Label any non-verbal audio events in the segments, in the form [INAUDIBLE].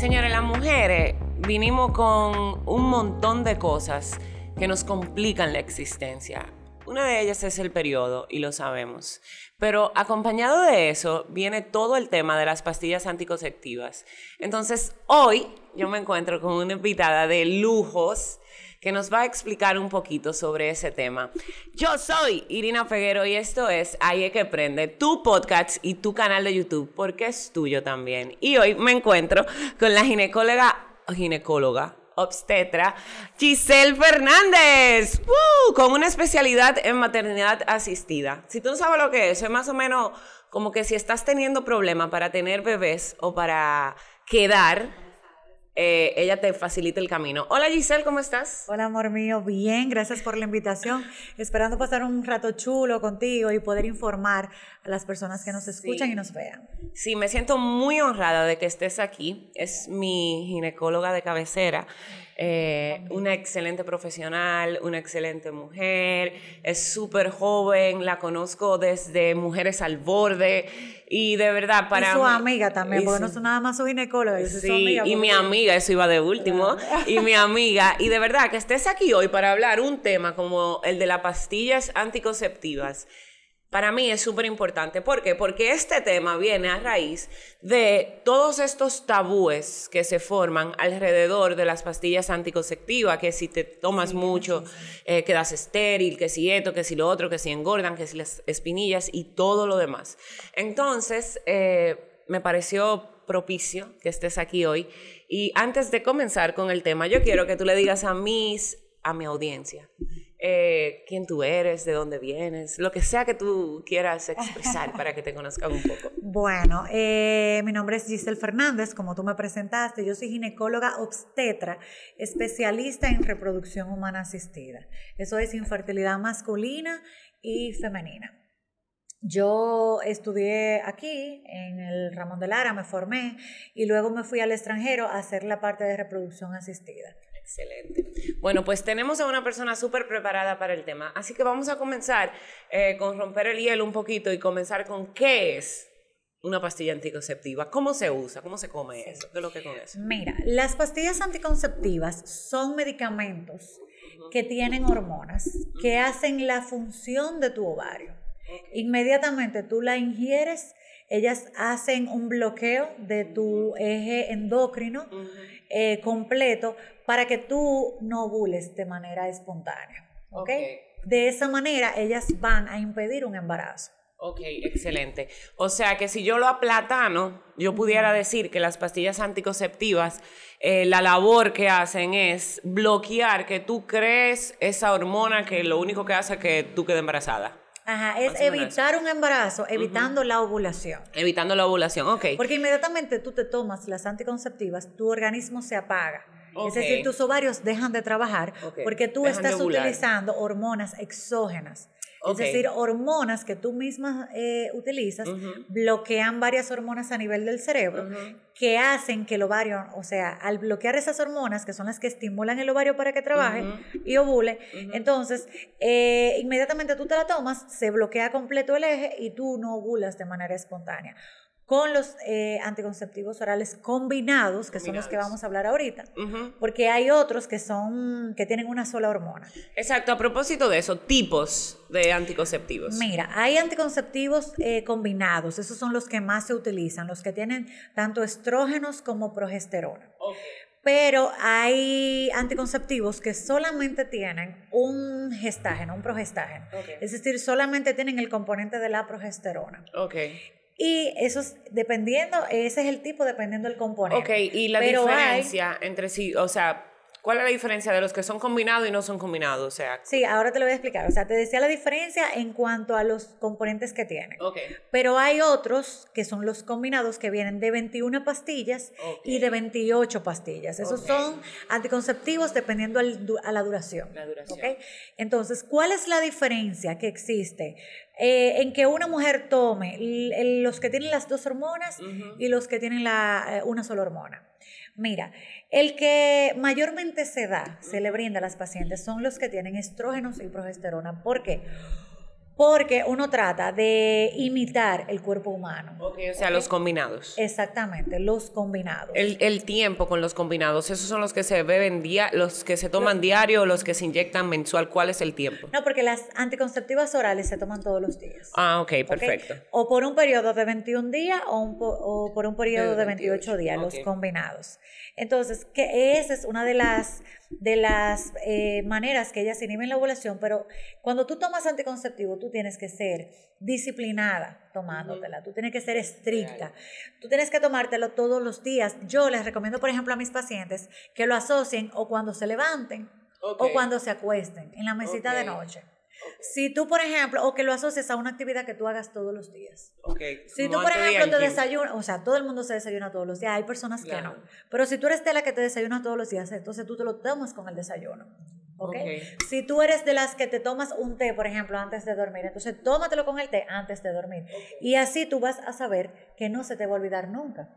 Señores, las mujeres vinimos con un montón de cosas que nos complican la existencia. Una de ellas es el periodo, y lo sabemos. Pero acompañado de eso viene todo el tema de las pastillas anticonceptivas. Entonces, hoy yo me encuentro con una invitada de lujos que nos va a explicar un poquito sobre ese tema. Yo soy Irina Peguero y esto es Ahí que prende, tu podcast y tu canal de YouTube, porque es tuyo también. Y hoy me encuentro con la ginecóloga, ginecóloga, obstetra, Giselle Fernández, con una especialidad en maternidad asistida. Si tú no sabes lo que es, es más o menos como que si estás teniendo problemas para tener bebés o para quedar, eh, ella te facilita el camino. Hola Giselle, ¿cómo estás? Hola amor mío, bien, gracias por la invitación. Esperando pasar un rato chulo contigo y poder informar las personas que nos escuchan y nos vean. Sí, me siento muy honrada de que estés aquí. Es mi ginecóloga de cabecera. Eh, una excelente profesional, una excelente mujer, es súper joven, la conozco desde Mujeres al Borde y de verdad para... Y su amiga también, porque no es nada más su ginecóloga, sí, su amiga. Y mi amiga, eso iba de último, y mi [LAUGHS] amiga, y de verdad que estés aquí hoy para hablar un tema como el de las pastillas anticonceptivas para mí es súper importante. ¿Por qué? Porque este tema viene a raíz de todos estos tabúes que se forman alrededor de las pastillas anticonceptivas, que si te tomas mucho eh, quedas estéril, que si esto, que si lo otro, que si engordan, que si las espinillas y todo lo demás. Entonces, eh, me pareció propicio que estés aquí hoy. Y antes de comenzar con el tema, yo quiero que tú le digas a mis, a mi audiencia, eh, quién tú eres, de dónde vienes, lo que sea que tú quieras expresar para que te conozcan un poco. [LAUGHS] Bueno, eh, mi nombre es Giselle Fernández, como tú me presentaste, yo soy ginecóloga obstetra, especialista en reproducción humana asistida. Eso es infertilidad masculina y femenina. Yo estudié aquí en el Ramón de Lara, me formé y luego me fui al extranjero a hacer la parte de reproducción asistida. Excelente. Bueno, pues tenemos a una persona súper preparada para el tema, así que vamos a comenzar eh, con romper el hielo un poquito y comenzar con qué es una pastilla anticonceptiva, cómo se usa, cómo se come eso, qué es lo que con eso. Mira, las pastillas anticonceptivas son medicamentos que tienen hormonas que hacen la función de tu ovario. Inmediatamente tú la ingieres, ellas hacen un bloqueo de tu eje endocrino eh, completo para que tú no ovules de manera espontánea. ¿ok? De esa manera ellas van a impedir un embarazo. Ok, excelente. O sea que si yo lo aplatano, yo pudiera decir que las pastillas anticonceptivas, eh, la labor que hacen es bloquear que tú crees esa hormona que lo único que hace es que tú quedes embarazada. Ajá, es evitar un embarazo, evitando la ovulación. Evitando la ovulación, ok. Porque inmediatamente tú te tomas las anticonceptivas, tu organismo se apaga. Es decir, tus ovarios dejan de trabajar porque tú estás utilizando hormonas exógenas. Es decir, hormonas que tú misma eh, utilizas bloquean varias hormonas a nivel del cerebro que hacen que el ovario, o sea, al bloquear esas hormonas, que son las que estimulan el ovario para que trabaje y ovule, entonces eh, inmediatamente tú te la tomas, se bloquea completo el eje y tú no ovulas de manera espontánea con los eh, anticonceptivos orales combinados, que son los que vamos a hablar ahorita, porque hay otros que son que tienen una sola hormona. Exacto, a propósito de eso, tipos de anticonceptivos. Mira, hay anticonceptivos eh, combinados, esos son los que más se utilizan, los que tienen tanto estrógenos como progesterona. Pero hay anticonceptivos que solamente tienen un gestágeno, un progestágeno. Es decir, solamente tienen el componente de la progesterona. Okay. Y eso es dependiendo, ese es el tipo dependiendo del componente. Ok, y la diferencia entre sí, o sea, ¿Cuál es la diferencia de los que son combinados y no son combinados? O sea, sí, ahora te lo voy a explicar. O sea, te decía la diferencia en cuanto a los componentes que tienen. Okay. Pero hay otros que son los combinados que vienen de 21 pastillas y de 28 pastillas. Esos son anticonceptivos dependiendo a la duración. La duración. Entonces, ¿cuál es la diferencia que existe eh, en que una mujer tome los que tienen las dos hormonas y los que tienen la, eh, una sola hormona? Mira, el que mayormente se da, se le brinda a las pacientes, son los que tienen estrógenos y progesterona. ¿Por qué? porque uno trata de imitar el cuerpo humano. Ok, o sea, los combinados. Exactamente, los combinados. El, tiempo con los combinados, esos son los que se beben día, los que se toman diario o los que se inyectan mensual. ¿Cuál es el tiempo? No, porque las anticonceptivas orales se toman todos los días. Ah, ok, perfecto. O por un periodo de 21 días o, por un periodo de 28, días, los combinados. Entonces, que esa es una de las de las eh, maneras que ellas inhiben la ovulación, pero cuando tú tomas anticonceptivo, tú tienes que ser disciplinada tomándotela, tú tienes que ser estricta, tú tienes que tomártelo todos los días. Yo les recomiendo, por ejemplo, a mis pacientes que lo asocien o cuando se levanten o cuando se acuesten, en la mesita de noche. Si tú, por ejemplo, o que lo asocies a una actividad que tú hagas todos los días. Okay. Si tú, por ejemplo, te desayunas, o sea, todo el mundo se desayuna todos los días, hay personas que no. Pero si tú eres de la que te desayuna todos los días, entonces tú te lo tomas con el desayuno. Okay. Si tú eres de las que te tomas un té, por ejemplo, antes de dormir, entonces tómatelo con el té antes de dormir. Y así tú vas a saber que no se te va a olvidar nunca.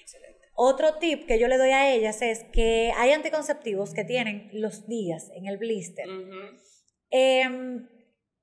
Excelente. Otro tip que yo le doy a ellas es que hay anticonceptivos que tienen los días en el blister. Em,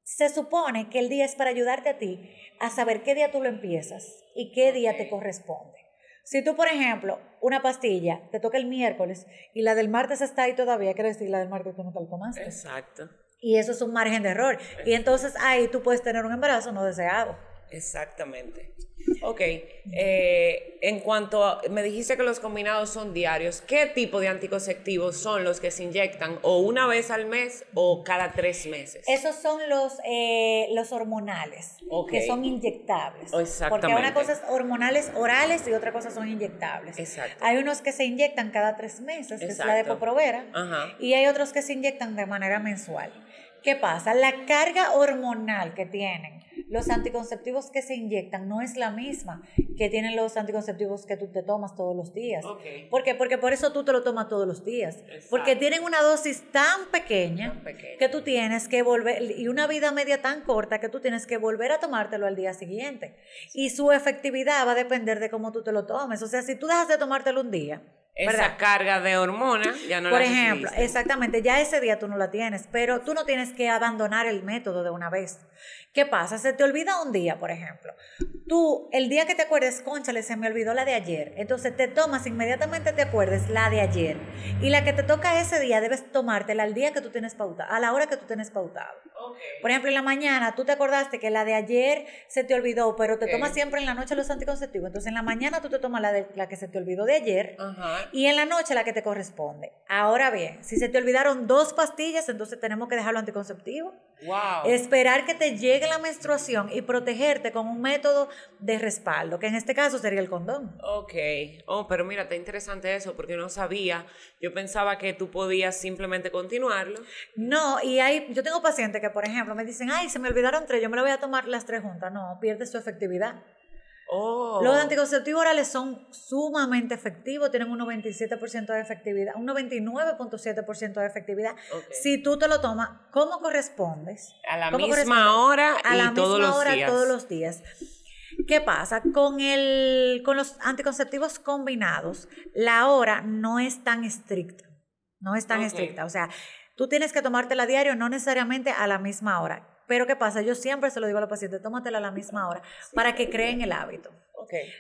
se supone que el día es para ayudarte a ti a saber qué día tú lo empiezas y qué día te corresponde. Si tú, por ejemplo, una pastilla te toca el miércoles y la del martes está ahí todavía, quiere decir la del martes tú no te la tomaste. Exacto. Y eso es un margen de error. Y entonces ahí tú puedes tener un embarazo no deseado. Exactamente. Ok, eh, en cuanto a, me dijiste que los combinados son diarios, ¿qué tipo de anticonceptivos son los que se inyectan o una vez al mes o cada tres meses? Esos son los, eh, los hormonales, que son inyectables. Exactamente. Porque una cosa es hormonales orales y otra cosa son inyectables. Exacto. Hay unos que se inyectan cada tres meses, que es la de Poprovera, y hay otros que se inyectan de manera mensual. ¿Qué pasa? La carga hormonal que tienen los anticonceptivos que se inyectan no es la misma que tienen los anticonceptivos que tú te tomas todos los días. ¿Por qué? Porque por eso tú te lo tomas todos los días. Porque tienen una dosis tan pequeña, que tú tienes que volver, y una vida media tan corta que tú tienes que volver a tomártelo al día siguiente. Y su efectividad va a depender de cómo tú te lo tomes. O sea, si tú dejas de tomártelo un día, esa carga de hormona ya no Por ejemplo, exactamente, ya ese día tú no la tienes, pero tú no tienes que abandonar el método de una vez. ¿Qué pasa? Se te olvida un día, por ejemplo. Tú, el día que te acuerdes, conchale, se me olvidó la de ayer. Entonces te tomas, inmediatamente te acuerdes la de ayer. Y la que te toca ese día, debes tomártela al día que tú tienes pautado, a la hora que tú tienes pautado. Por ejemplo, en la mañana tú te acordaste que la de ayer se te olvidó, pero te tomas siempre en la noche los anticonceptivos. Entonces en la mañana tú te tomas la, de, la que se te olvidó de ayer y en la noche la que te corresponde. Ahora bien, si se te olvidaron dos pastillas, entonces tenemos que dejarlo anticonceptivo. Wow. Esperar que te llegue la menstruación y protegerte con un método de respaldo, que en este caso sería el condón. Ok. Oh, pero mira, está interesante eso, porque no sabía. Yo pensaba que tú podías simplemente continuarlo. No, y hay, yo tengo pacientes que, por ejemplo, me dicen, ay, se me olvidaron tres, yo me lo voy a tomar las tres juntas. No, pierde su efectividad. Oh. Los anticonceptivos orales son sumamente efectivos, tienen un 97% de efectividad, un 99.7% de efectividad. Si tú te lo tomas, ¿cómo correspondes? A la misma hora a la todos misma los hora días. todos los días. ¿Qué pasa? Con, el, con los anticonceptivos combinados, la hora no es tan estricta. No es tan estricta. O sea, tú tienes que tomártela diario, no necesariamente a la misma hora. Pero ¿qué pasa? Yo siempre se lo digo a los pacientes, tómatela a la misma hora para que creen el hábito.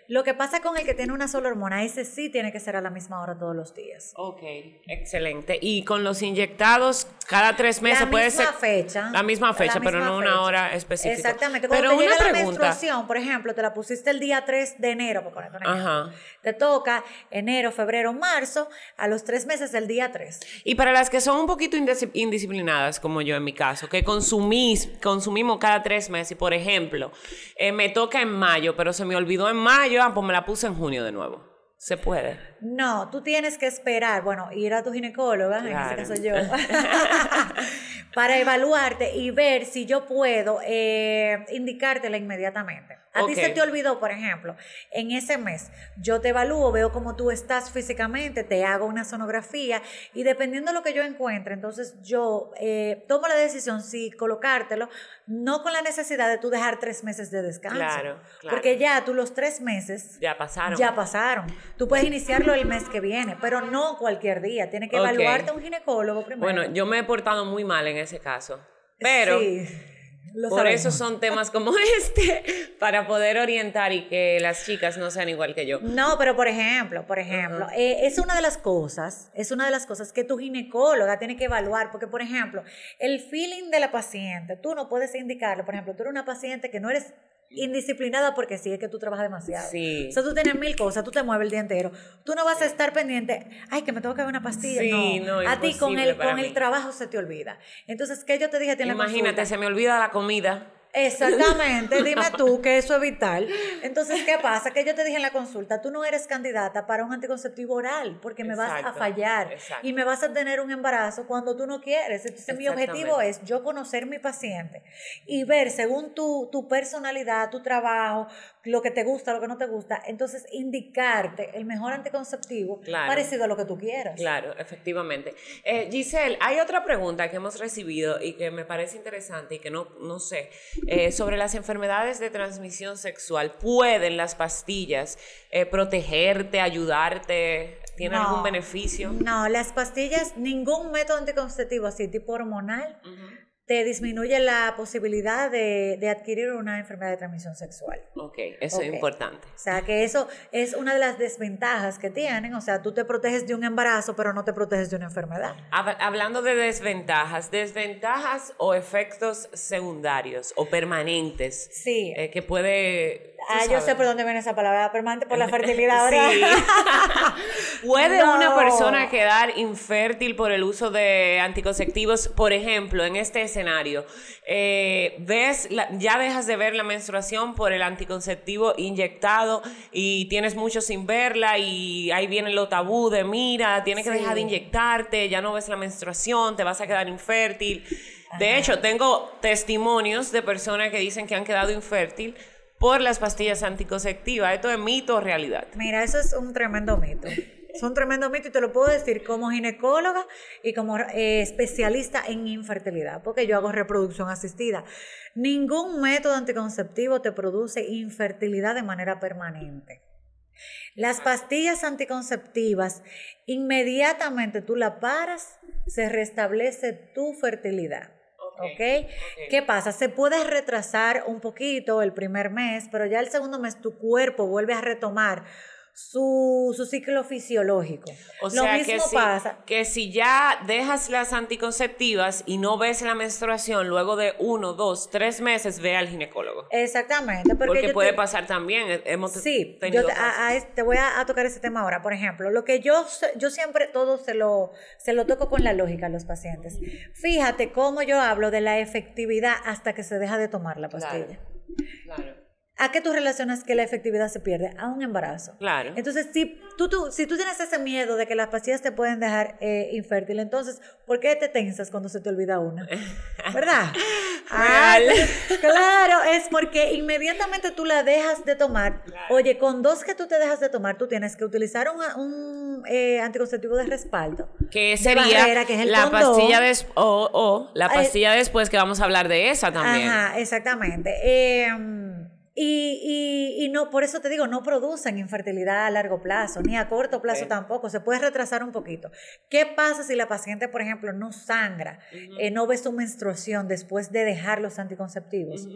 Lo que pasa con el que tiene una sola hormona, ese sí tiene que ser a la misma hora todos los días. Ok, excelente. Y con los inyectados, cada tres meses puede ser... La misma fecha. La misma fecha, pero no una hora específica. Exactamente. Cuando pero te llega la menstruación, por ejemplo, te la pusiste el día 3 de enero, por poner Ajá. Te toca enero, febrero, marzo, a los tres meses el día 3. Y para las que son un poquito indisciplinadas, como yo en mi caso, que consumís, consumimos cada tres meses, y por ejemplo, eh, me toca en mayo, pero se me olvidó en mayo, ah, pues me la puse en junio de nuevo. ¿Se puede? No, tú tienes que esperar, bueno, ir a tu ginecóloga, en este caso yo, [LAUGHS] para evaluarte y ver si yo puedo eh, indicártela inmediatamente. A ti se te olvidó, por ejemplo, en ese mes, yo te evalúo, veo cómo tú estás físicamente, te hago una sonografía y dependiendo de lo que yo encuentre, entonces yo eh, tomo la decisión si colocártelo, no con la necesidad de tú dejar tres meses de descanso. Claro, Porque ya tú los tres meses... Ya pasaron. Ya pasaron. Tú puedes iniciarlo el mes que viene, pero no cualquier día. Tiene que evaluarte un ginecólogo primero. Bueno, yo me he portado muy mal en ese caso. Pero... Sí Por eso son temas como [LAUGHS] este, para poder orientar y que las chicas no sean igual que yo. No, pero por ejemplo, por ejemplo, eh, es una de las cosas, es una de las cosas que tu ginecóloga tiene que evaluar, porque por ejemplo, el feeling de la paciente, tú no puedes indicarlo, por ejemplo, tú eres una paciente que no eres indisciplinada porque sí es que tú trabajas demasiado. Sí. O sea, tú tienes mil cosas, tú te mueves el día entero. Tú no vas a estar pendiente, ay, que me tengo que ver una pastilla. Sí, no, a ti con el, con el trabajo se te olvida. Entonces, ¿qué yo te dije a ti en Imagínate, se me olvida la comida. Exactamente, dime tú [LAUGHS] que eso es vital. Entonces, ¿qué pasa? Que yo te dije en la consulta, tú no eres candidata para un anticonceptivo oral porque me vas a fallar y me vas a tener un embarazo cuando tú no quieres. Entonces, mi objetivo es yo conocer mi paciente y ver según tu, tu personalidad, tu trabajo, lo que te gusta, lo que no te gusta, entonces indicarte el mejor anticonceptivo parecido a lo que tú quieras. Claro, efectivamente. Eh, Giselle, hay otra pregunta que hemos recibido y que me parece interesante y que no, no sé, eh, sobre las enfermedades de transmisión sexual. ¿Pueden las pastillas eh, protegerte, ayudarte? ¿Tienen algún beneficio? No, las pastillas, ningún método anticonceptivo así tipo hormonal te disminuye la posibilidad de, adquirir una enfermedad de transmisión sexual. Ok, eso es importante. O sea, que eso es una de las desventajas que tienen. O sea, tú te proteges de un embarazo, pero no te proteges de una enfermedad. Hablando de desventajas, desventajas o efectos secundarios o permanentes. Sí. Eh, que puede Ah, yo sé por dónde viene esa palabra permanente, por la fertilidad. [LAUGHS] Sí. [LAUGHS] ¿Puede [LAUGHS] una persona quedar infértil por el uso de anticonceptivos? Por ejemplo, en este escenario, eh, ves ya dejas de ver la menstruación por el anticonceptivo inyectado y tienes mucho sin verla y ahí viene lo tabú de mira, tienes que dejar de inyectarte, ya no ves la menstruación, te vas a quedar infértil. De hecho, tengo testimonios de personas que dicen que han quedado infértil por las pastillas anticonceptivas. ¿Esto es mito o realidad? Mira, eso es un tremendo mito. Es un tremendo mito y te lo puedo decir como ginecóloga y como eh, especialista en infertilidad, porque yo hago reproducción asistida. Ningún método anticonceptivo te produce infertilidad de manera permanente. Las pastillas anticonceptivas, inmediatamente tú la paras, se restablece tu fertilidad. Okay. ¿Qué pasa? Se puede retrasar un poquito el primer mes, pero ya el segundo mes tu cuerpo vuelve a retomar su, ciclo fisiológico. O sea, que si, pasa. Que si ya dejas las anticonceptivas y no ves la menstruación, luego de uno, dos, tres meses, ve al ginecólogo. Exactamente. Porque, puede pasar también. Hemos sí, yo te, voy a, tocar ese tema ahora. Por ejemplo, lo que yo, yo siempre todo se lo, se lo toco con la lógica a los pacientes. Fíjate cómo yo hablo de la efectividad hasta que se deja de tomar la pastilla. claro. ¿A qué tú relacionas que la efectividad se pierde? A un embarazo. Claro. Entonces, si tú, tú, si tú tienes ese miedo de que las pastillas te pueden dejar eh, infértil, entonces, ¿por qué te tensas cuando se te olvida una? [LAUGHS] ¿Verdad? claro, es porque inmediatamente tú la dejas de tomar. Oye, con dos que tú te dejas de tomar, tú tienes que utilizar un, eh, anticonceptivo de respaldo. Que sería la pastilla después, o, la pastilla después que vamos a hablar de esa también. Ajá, exactamente. Eh, y, y, no, por eso te digo, no producen infertilidad a largo plazo, ni a corto plazo tampoco, se puede retrasar un poquito. ¿Qué pasa si la paciente, por ejemplo, no sangra, eh, no ve su menstruación después de dejar los anticonceptivos?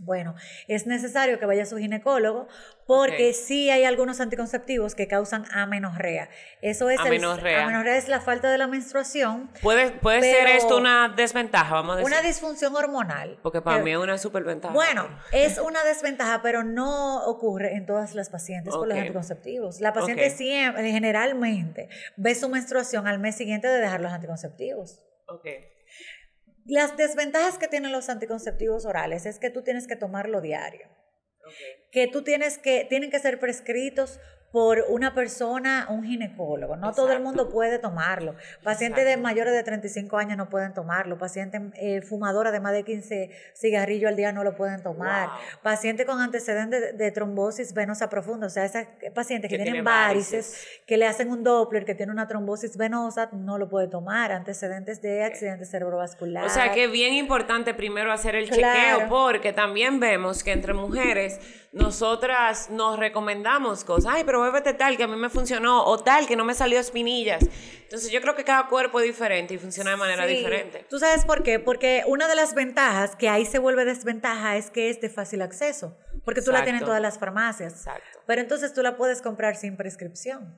Bueno, es necesario que vaya a su ginecólogo porque sí hay algunos anticonceptivos que causan amenorrea. Eso es amenorrea. amenorrea es la falta de la menstruación. Puede, puede ser esto una desventaja, vamos a decir. Una disfunción hormonal. Porque para mí es una superventaja. Bueno, es una desventaja, pero no ocurre en todas las pacientes con los anticonceptivos. La paciente siempre, generalmente, ve su menstruación al mes siguiente de dejar los anticonceptivos. Okay. Las desventajas que tienen los anticonceptivos orales es que tú tienes que tomarlo diario. Que tú tienes que, tienen que ser prescritos por una persona, un ginecólogo. No todo el mundo puede tomarlo. Pacientes de mayores de 35 años no pueden tomarlo. Pacientes eh, fumadores de más de 15 cigarrillos al día no lo pueden tomar. Pacientes con antecedentes de, trombosis venosa profunda. O sea, esas pacientes que, tienen varices, que le hacen un Doppler, que tiene una trombosis venosa, no lo puede tomar. Antecedentes de accidentes cerebrovasculares. O sea, que es bien importante primero hacer el chequeo, porque también vemos que entre mujeres nosotras nos recomendamos cosas. Ay, pero pero bébete tal que a mí me funcionó o tal que no me salió espinillas. Entonces yo creo que cada cuerpo es diferente y funciona de manera diferente. ¿Tú sabes por qué? Porque una de las ventajas que ahí se vuelve desventaja es que es de fácil acceso, porque tú la tienes en todas las farmacias. Exacto. Pero entonces tú la puedes comprar sin prescripción.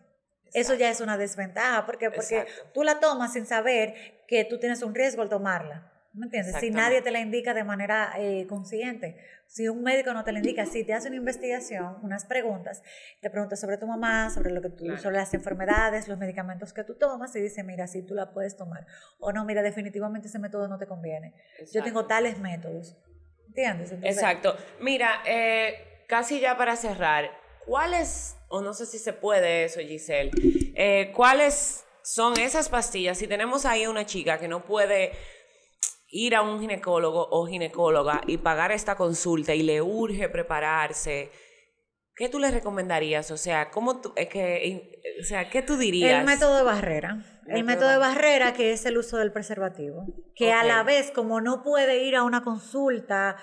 Eso ya es una desventaja, porque porque tú la tomas sin saber que tú tienes un riesgo al tomarla. ¿Me entiendes? Si nadie te la indica de manera eh, consciente, si un médico no te la indica, si te hace una investigación, unas preguntas, te pregunta sobre tu mamá, sobre lo que tú, sobre las enfermedades, los medicamentos que tú tomas, y dice, mira, si tú la puedes tomar. O no, mira, definitivamente ese método no te conviene. Yo tengo tales métodos. ¿Entiendes? Exacto. Mira, eh, casi ya para cerrar, ¿cuáles, o no sé si se puede eso, Giselle, eh, cuáles son esas pastillas? Si tenemos ahí una chica que no puede ir a un ginecólogo o ginecóloga y pagar esta consulta y le urge prepararse, ¿qué tú le recomendarías? O sea, ¿cómo tú, es que, o sea, ¿qué tú dirías? El método de barrera. El método de barrera, que es el uso del preservativo, que a la vez, como no puede ir a una consulta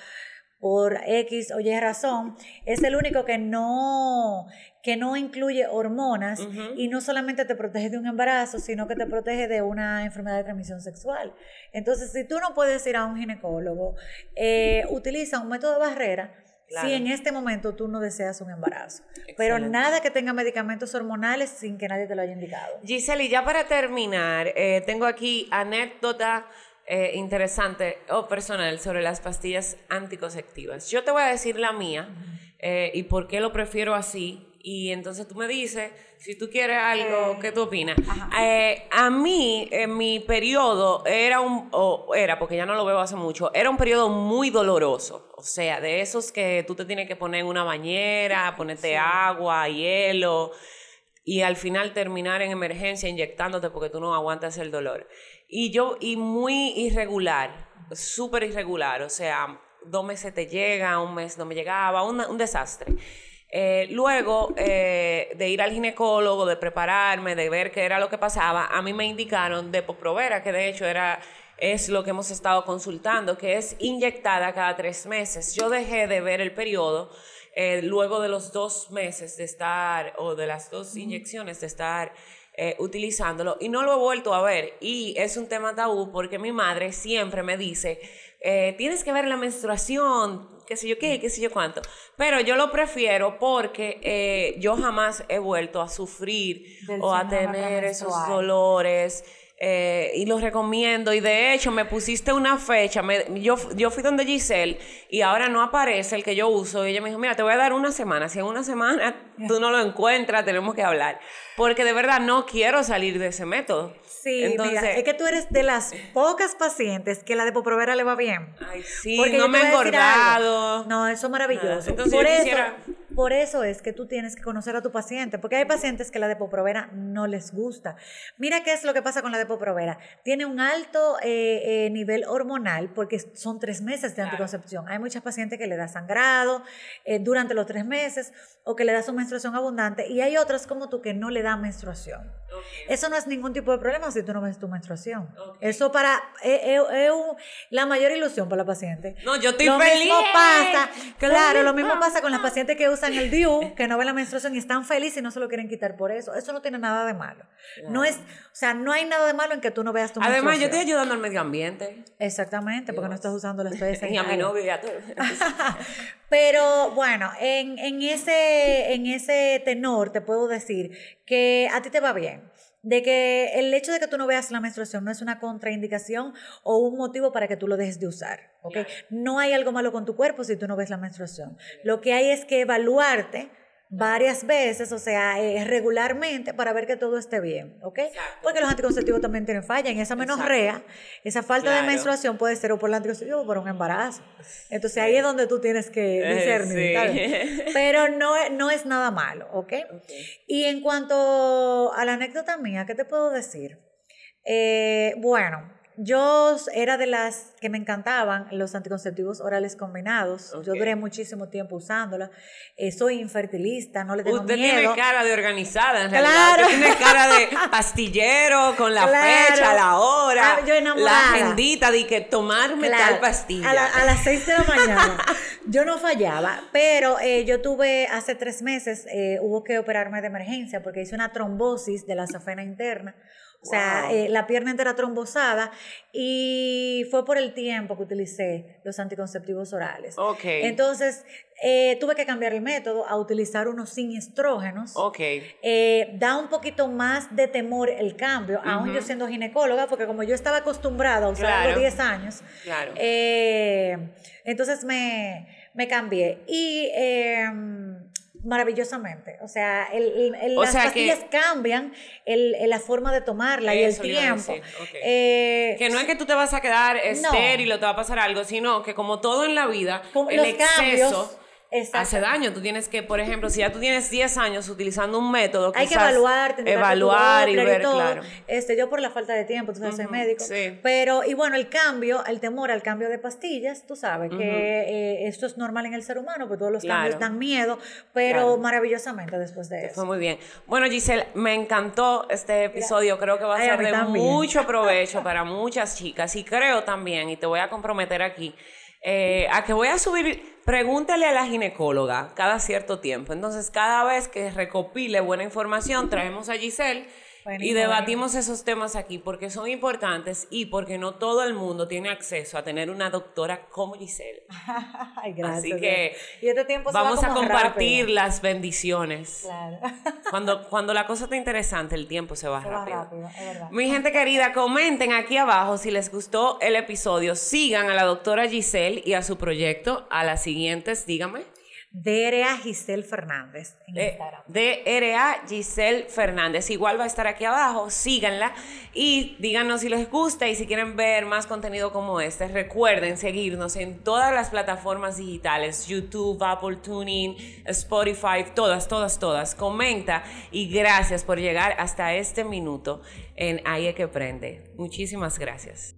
por X o Y razón, es el único que no, que no incluye hormonas y no solamente te protege de un embarazo, sino que te protege de una enfermedad de transmisión sexual. Entonces, si tú no puedes ir a un ginecólogo, eh, utiliza un método de barrera. Si en este momento tú no deseas un embarazo. Pero nada que tenga medicamentos hormonales sin que nadie te lo haya indicado. Giselle, y ya para terminar, eh, tengo aquí anécdota eh, interesante o personal sobre las pastillas anticonceptivas. Yo te voy a decir la mía eh, y por qué lo prefiero así. Y entonces tú me dices, si tú quieres algo, eh, ¿qué tú opinas? a mí, en mi periodo, era un, o era, porque ya no lo veo hace mucho, era un periodo muy doloroso. O sea, de esos que tú te tienes que poner en una bañera, ponerte agua, hielo, y al final terminar en emergencia inyectándote porque tú no aguantas el dolor. Y yo, y muy irregular, súper irregular, o sea, dos meses te llega, un mes no me llegaba, un desastre. Eh, luego eh, de ir al ginecólogo, de prepararme, de ver qué era lo que pasaba, a mí me indicaron de Poprovera, que de hecho era es lo que hemos estado consultando, que es inyectada cada tres meses. Yo dejé de ver el periodo eh, luego de los dos meses de estar, o de las dos inyecciones de estar eh, utilizándolo y no lo he vuelto a ver. Y es un tema tabú porque mi madre siempre me dice, eh, tienes que ver la menstruación, qué sé yo qué, qué sé yo cuánto. Pero yo lo prefiero porque eh, yo jamás he vuelto a sufrir o a tener esos dolores. Eh, y lo recomiendo. Y de hecho, me pusiste una fecha. yo, yo fui donde Giselle y ahora no aparece el que yo uso. Y ella me dijo: Mira, te voy a dar una semana. Si en una semana tú no lo encuentras, tenemos que hablar. Porque de verdad no quiero salir de ese método. Sí, Entonces, es que tú eres de las pocas pacientes que la de Poprovera le va bien. Ay, sí, no me he engordado. No, eso es maravilloso. Entonces, Por eso, por eso es que tú tienes que conocer a tu paciente, porque hay pacientes que la Depoprovera no les gusta. Mira qué es lo que pasa con la Depoprovera. Tiene un alto eh, eh, nivel hormonal porque son tres meses de anticoncepción. Hay muchas pacientes que le da sangrado eh, durante los tres meses o que le da su menstruación abundante y hay otras como tú que no le da menstruación. Eso no es ningún tipo de problema si tú no ves tu menstruación. Eso para es la mayor ilusión para la paciente. No, yo estoy lo Mismo pasa, claro, lo mismo pasa con las pacientes que usan el DIU, que no ven la menstruación y están felices y no se lo quieren quitar por eso. Eso no tiene nada de malo. No es, o sea, no hay nada de malo en que tú no veas tu Además, yo estoy ayudando al medio ambiente. Exactamente, porque no estás usando las toallas [LAUGHS] Y a mi novio y a todo. [LAUGHS] Pero bueno, en, en, ese, en ese tenor te puedo decir que a ti te va bien de que el hecho de que tú no veas la menstruación no es una contraindicación o un motivo para que tú lo dejes de usar, ¿ok? No hay algo malo con tu cuerpo si tú no ves la menstruación. Lo que hay es que evaluarte varias veces, o sea, eh, regularmente para ver que todo esté bien, ¿ok? Porque los anticonceptivos también tienen falla y esa menorrea, esa falta de menstruación puede ser o por el anticonceptivo o por un embarazo. Entonces ahí es donde tú tienes que eh, discernir, [LAUGHS] Pero no, no es nada malo, ¿ok? Y en cuanto a la anécdota mía, ¿qué te puedo decir? Eh, bueno, yo era de las que me encantaban los anticonceptivos orales combinados. Yo duré muchísimo tiempo usándola. Eh, soy infertilista, no le tengo Usted miedo. tiene cara de organizada, en realidad. Usted tiene cara de [LAUGHS] pastillero con la fecha, la hora, ah, la agendita de que tomarme tal pastilla. A, las seis de la [LAUGHS] mañana. Yo no fallaba, pero eh, yo tuve hace tres meses, eh, hubo que operarme de emergencia porque hice una trombosis de la safena interna. O sea, eh, la pierna entera trombosada y fue por el tiempo que utilicé los anticonceptivos orales. Ok. Entonces, eh, tuve que cambiar el método a utilizar unos sin estrógenos. Ok. Eh, da un poquito más de temor el cambio, aún yo siendo ginecóloga, porque como yo estaba acostumbrada a usarlo claro. 10 años, claro. entonces me, me cambié. Y em, maravillosamente. O sea, el, las pastillas cambian la forma de tomarla y el tiempo. Eh, que no es que tú te vas a quedar estéril o te va a pasar algo, sino que como todo en la vida, el exceso hace daño. Tú tienes que, por ejemplo, si ya tú tienes 10 años utilizando un método, hay que evaluar, evaluar y ver, claro. Este, yo por la falta de tiempo, tú sabes, soy médico. Sí. Pero, y bueno, el cambio, el temor al cambio de pastillas, tú sabes que eh, esto es normal en el ser humano, porque todos los cambios dan miedo, pero maravillosamente después de eso. Fue muy bien. Bueno, Giselle, me encantó este episodio. Creo que va a ser de mucho [LAUGHS] provecho para muchas chicas y creo también, y te voy a comprometer aquí, eh, a que voy a subir, pregúntale a la ginecóloga cada cierto tiempo. Entonces, cada vez que recopile buena información, traemos a Giselle y debatimos esos temas aquí porque son importantes y porque no todo el mundo tiene acceso a tener una doctora como Giselle. [LAUGHS] Ay, gracias. Así que este tiempo vamos a compartir las bendiciones. Claro. [LAUGHS] Cuando, cuando la cosa está interesante, el tiempo se va rápido. Mi gente querida, comenten aquí abajo si les gustó el episodio. Sigan a la doctora Giselle y a su proyecto. A las siguientes, dígame. DRA Giselle Fernández en eh, Instagram. DRA Giselle Fernández. Igual va a estar aquí abajo, síganla y díganos si les gusta y si quieren ver más contenido como este. Recuerden seguirnos en todas las plataformas digitales, YouTube, Apple Tuning, Spotify, todas, todas, todas. Comenta y gracias por llegar hasta este minuto en Aye que Prende. Muchísimas gracias.